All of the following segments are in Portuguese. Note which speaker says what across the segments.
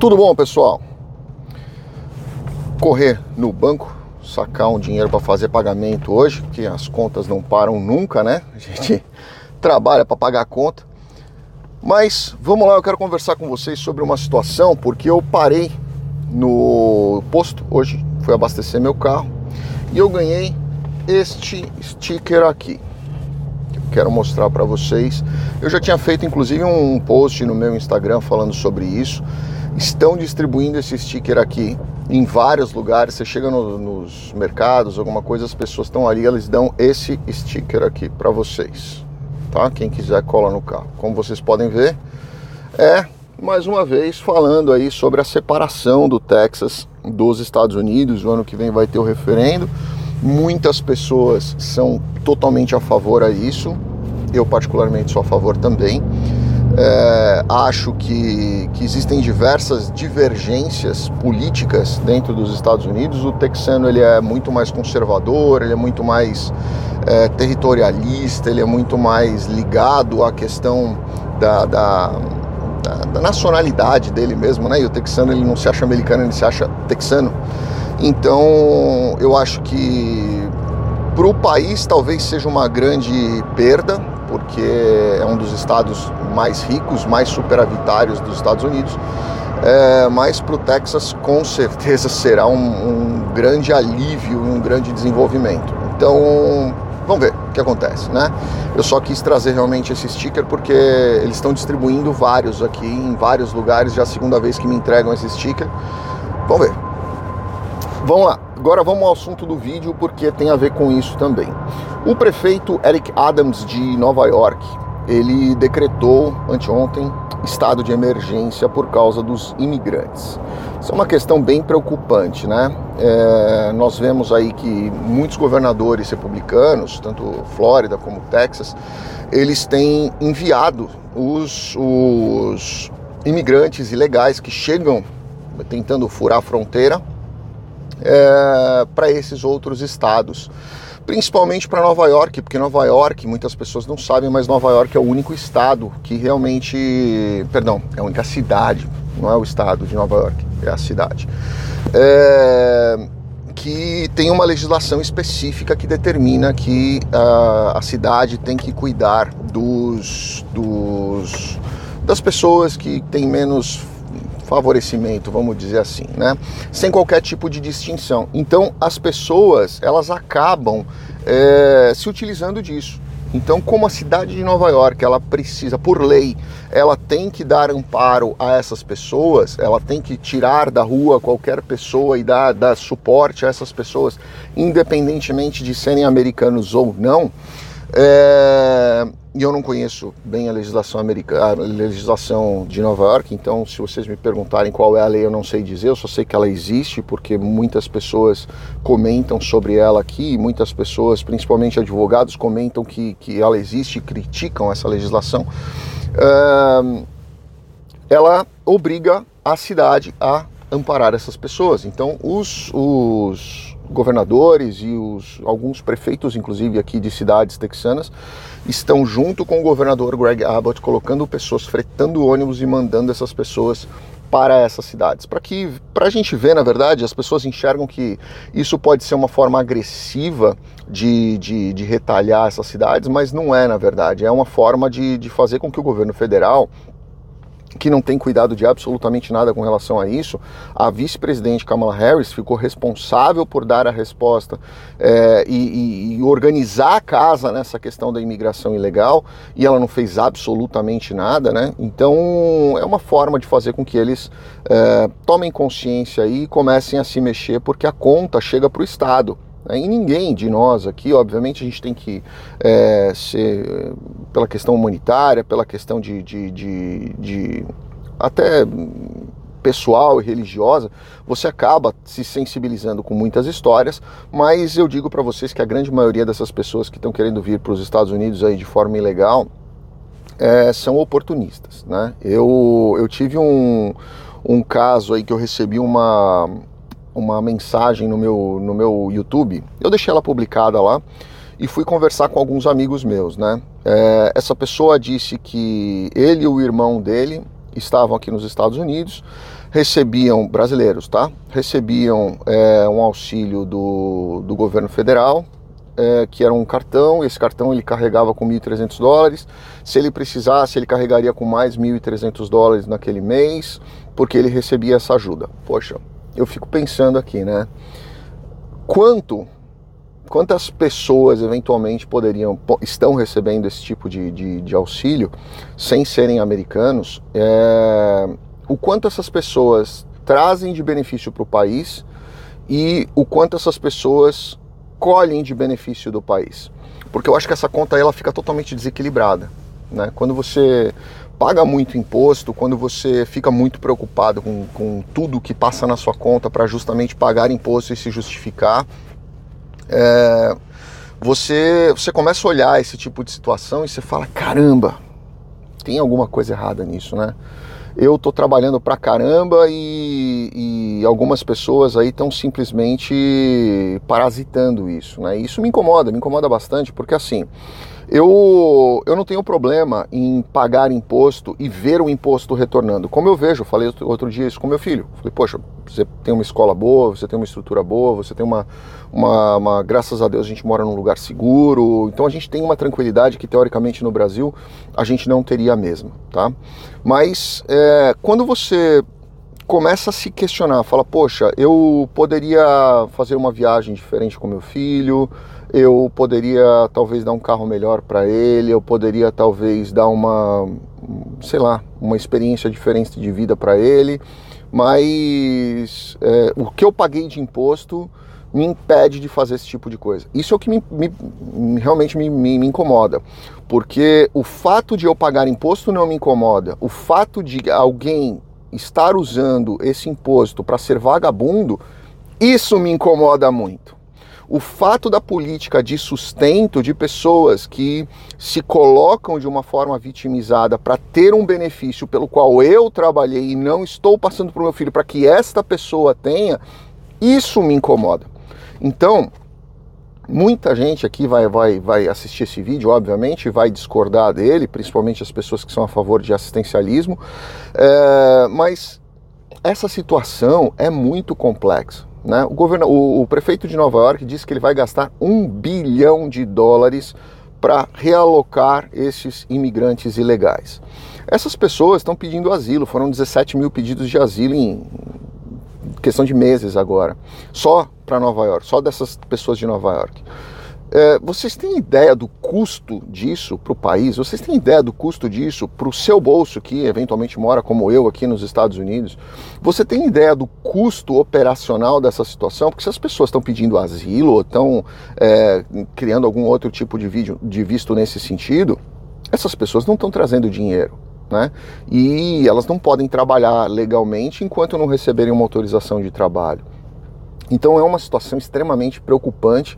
Speaker 1: Tudo bom, pessoal? Correr no banco, sacar um dinheiro para fazer pagamento hoje, que as contas não param nunca, né? A gente trabalha para pagar a conta. Mas vamos lá, eu quero conversar com vocês sobre uma situação, porque eu parei no posto hoje, fui abastecer meu carro e eu ganhei este sticker aqui. Quero mostrar para vocês. Eu já tinha feito inclusive um post no meu Instagram falando sobre isso. Estão distribuindo esse sticker aqui em vários lugares. Você chega no, nos mercados, alguma coisa, as pessoas estão ali, eles dão esse sticker aqui para vocês, tá? Quem quiser cola no carro. Como vocês podem ver, é mais uma vez falando aí sobre a separação do Texas dos Estados Unidos. O ano que vem vai ter o referendo. Muitas pessoas são totalmente a favor a isso. Eu particularmente sou a favor também. É, acho que, que existem diversas divergências políticas dentro dos Estados Unidos. O texano ele é muito mais conservador, ele é muito mais é, territorialista, ele é muito mais ligado à questão da, da da, da, nacionalidade dele mesmo, né? E o texano ele não se acha americano, ele se acha texano. Então eu acho que para o país talvez seja uma grande perda, porque é um dos estados mais ricos, mais superavitários dos Estados Unidos. É, mas para o Texas com certeza será um, um grande alívio, um grande desenvolvimento. Então Vamos ver o que acontece, né? Eu só quis trazer realmente esse sticker porque eles estão distribuindo vários aqui em vários lugares, já é a segunda vez que me entregam esse sticker. Vamos ver. Vamos lá. Agora vamos ao assunto do vídeo porque tem a ver com isso também. O prefeito Eric Adams de Nova York, ele decretou anteontem estado de emergência por causa dos imigrantes. Isso é uma questão bem preocupante, né? É, nós vemos aí que muitos governadores republicanos, tanto Flórida como Texas, eles têm enviado os, os imigrantes ilegais que chegam tentando furar a fronteira é, para esses outros estados principalmente para Nova York, porque Nova York, muitas pessoas não sabem, mas Nova York é o único estado que realmente, perdão, é a única cidade, não é o estado de Nova York, é a cidade, é, que tem uma legislação específica que determina que a, cidade tem que cuidar dos, dos das pessoas que têm menos favorecimento, vamos dizer assim, né? Sem qualquer tipo de distinção. Então as pessoas elas acabam é, se utilizando disso. Então, como a cidade de Nova York, ela precisa, por lei, ela tem que dar amparo a essas pessoas, ela tem que tirar da rua qualquer pessoa e dar, dar suporte a essas pessoas, independentemente de serem americanos ou não. É, e eu não conheço bem a legislação americana, a legislação de Nova York, então se vocês me perguntarem qual é a lei, eu não sei dizer, eu só sei que ela existe porque muitas pessoas comentam sobre ela aqui, muitas pessoas, principalmente advogados, comentam que, que ela existe e criticam essa legislação. ela obriga a cidade a amparar essas pessoas. Então, os, os governadores e os, alguns prefeitos, inclusive aqui de cidades texanas, estão junto com o governador Greg Abbott colocando pessoas, fretando ônibus e mandando essas pessoas para essas cidades. Para que, para a gente ver, na verdade, as pessoas enxergam que isso pode ser uma forma agressiva de, de, de retalhar essas cidades, mas não é, na verdade. É uma forma de, de fazer com que o governo federal que não tem cuidado de absolutamente nada com relação a isso, a vice-presidente Kamala Harris ficou responsável por dar a resposta é, e, e, organizar a casa nessa questão da imigração ilegal e ela não fez absolutamente nada, né? Então é uma forma de fazer com que eles é, tomem consciência e comecem a se mexer porque a conta chega para o Estado. Né? E ninguém de nós aqui, obviamente, a gente tem que é, ser, pela questão humanitária, pela questão de, de, de, de até pessoal e religiosa, você acaba se sensibilizando com muitas histórias, mas eu digo para vocês que a grande maioria dessas pessoas que estão querendo vir para os Estados Unidos aí de forma ilegal é, são oportunistas, né? Eu, eu tive um, um caso aí que eu recebi uma, uma mensagem no meu, no meu YouTube, eu deixei ela publicada lá e fui conversar com alguns amigos meus, né? É, essa pessoa disse que ele e o irmão dele estavam aqui nos Estados Unidos, recebiam, brasileiros, tá? Recebiam é, um auxílio do, do governo federal, é, que era um cartão, esse cartão ele carregava com 1.300 dólares, se ele precisasse ele carregaria com mais 1.300 dólares naquele mês, porque ele recebia essa ajuda. Poxa, eu fico pensando aqui, né? Quanto quantas pessoas eventualmente poderiam estão recebendo esse tipo de, de, de auxílio sem serem americanos é, o quanto essas pessoas trazem de benefício para o país e o quanto essas pessoas colhem de benefício do país porque eu acho que essa conta ela fica totalmente desequilibrada né? quando você paga muito imposto, quando você fica muito preocupado com, com tudo que passa na sua conta para justamente pagar imposto e se justificar, é, você, você começa a olhar esse tipo de situação e você fala: caramba, tem alguma coisa errada nisso, né? Eu tô trabalhando pra caramba e, e algumas pessoas aí estão simplesmente parasitando isso, né? isso me incomoda, me incomoda bastante, porque assim, eu, eu não tenho problema em pagar imposto e ver o imposto retornando. Como eu vejo, falei outro, dia isso com meu filho. Falei, poxa, você tem uma escola boa, você tem uma estrutura boa, você tem uma, uma, uma, Graças a Deus a gente mora num lugar seguro. Então a gente tem uma tranquilidade que teoricamente no Brasil a gente não teria mesmo, tá? Mas é, quando você começa a se questionar, fala, poxa, eu poderia fazer uma viagem diferente com meu filho, eu poderia talvez dar um carro melhor para ele, eu poderia talvez dar uma, sei lá, uma experiência diferente de vida para ele, mas é, o que eu paguei de imposto me impede de fazer esse tipo de coisa. Isso é o que me, me, realmente me, me, incomoda, porque o fato de eu pagar imposto não me incomoda, o fato de alguém estar usando esse imposto para ser vagabundo, isso me incomoda muito. O fato da política de sustento de pessoas que se colocam de uma forma vitimizada para ter um benefício pelo qual eu trabalhei e não estou passando para o meu filho para que esta pessoa tenha, isso me incomoda. Então, Muita gente aqui vai, vai, vai assistir esse vídeo, obviamente, vai discordar dele, principalmente as pessoas que são a favor de assistencialismo, é, mas essa situação é muito complexa. Né? O, governo, o, o prefeito de Nova York disse que ele vai gastar um bilhão de dólares para realocar esses imigrantes ilegais. Essas pessoas estão pedindo asilo, foram 17 mil pedidos de asilo em questão de meses agora, só para Nova York, só dessas pessoas de Nova York. É, vocês têm ideia do custo disso para o país? Vocês têm ideia do custo disso para o seu bolso, que eventualmente mora como eu aqui nos Estados Unidos? Você tem ideia do custo operacional dessa situação? Porque se as pessoas estão pedindo asilo ou estão é, criando algum outro tipo de, vídeo, de visto nesse sentido, essas pessoas não estão trazendo dinheiro né? E elas não podem trabalhar legalmente enquanto não receberem uma autorização de trabalho. Então é uma situação extremamente preocupante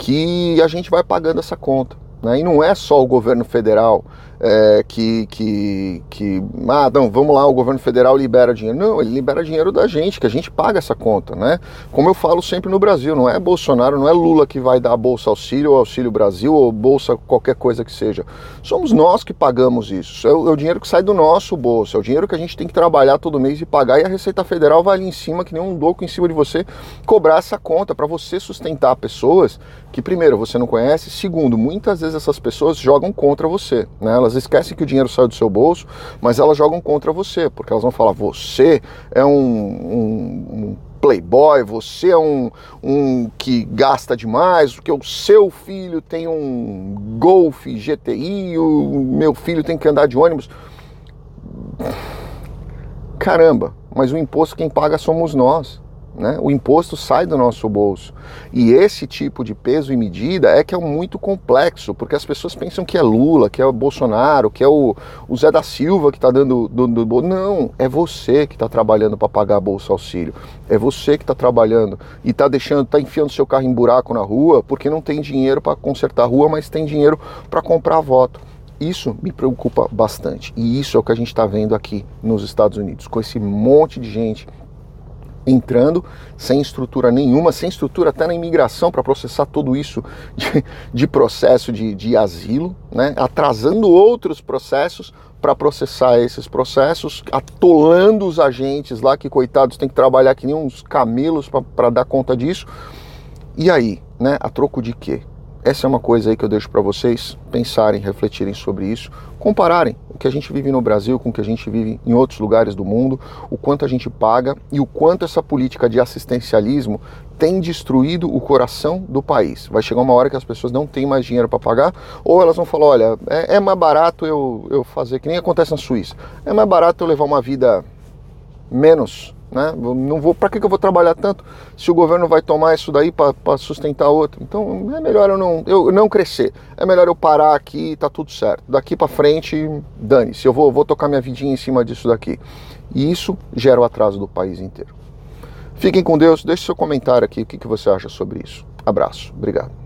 Speaker 1: que a gente vai pagando essa conta. Né? E não é só o governo federal é, que, que, que, ah, não, vamos lá, o governo federal libera dinheiro. Não, ele libera dinheiro da gente, que a gente paga essa conta, né? Como eu falo sempre no Brasil, não é Bolsonaro, não é Lula que vai dar Bolsa Auxílio, ou Auxílio Brasil, ou Bolsa qualquer coisa que seja. Somos nós que pagamos isso. É o, é o dinheiro que sai do nosso bolso, é o dinheiro que a gente tem que trabalhar todo mês e pagar, e a Receita Federal vai ali em cima, que nem um louco em cima de você, cobrar essa conta para você sustentar pessoas que, primeiro, você não conhece, segundo, muitas vezes essas pessoas jogam contra você, né? Elas esquecem que o dinheiro saiu do seu bolso, mas elas jogam contra você, porque elas vão falar: você é um, um, um playboy, você é um, um que gasta demais, porque o seu filho tem um Golf GTI, o meu filho tem que andar de ônibus. Caramba, mas o imposto quem paga somos nós. Né? O imposto sai do nosso bolso. E esse tipo de peso e medida é que é muito complexo, porque as pessoas pensam que é Lula, que é o Bolsonaro, que é o, o Zé da Silva que está dando do, do, Não, é você que está trabalhando para pagar Bolsa Auxílio. É você que está trabalhando e está deixando, está enfiando seu carro em buraco na rua porque não tem dinheiro para consertar a rua, mas tem dinheiro para comprar voto. Isso me preocupa bastante. E isso é o que a gente está vendo aqui nos Estados Unidos, com esse monte de gente entrando sem estrutura nenhuma, sem estrutura até na imigração para processar tudo isso de, de processo de, de asilo, né? atrasando outros processos para processar esses processos, atolando os agentes lá, que coitados têm que trabalhar que nem uns camelos para dar conta disso. E aí, né? A troco de quê? Essa é uma coisa aí que eu deixo para vocês pensarem, refletirem sobre isso, compararem o que a gente vive no Brasil com o que a gente vive em outros lugares do mundo, o quanto a gente paga e o quanto essa política de assistencialismo tem destruído o coração do país. Vai chegar uma hora que as pessoas não têm mais dinheiro para pagar, ou elas vão falar: olha, é, é mais barato eu, eu fazer, que nem acontece na Suíça, é mais barato eu levar uma vida menos né? Não vou, para que, eu vou trabalhar tanto se o governo vai tomar isso daí para sustentar outro? Então é melhor eu não, eu não crescer. É melhor eu parar aqui e tá tudo certo. Daqui para frente, dane-se. Eu vou, vou tocar minha vidinha em cima disso daqui. E isso gera o atraso do país inteiro. Fiquem com Deus. Deixe seu comentário aqui. O que, que você acha sobre isso? Abraço. Obrigado.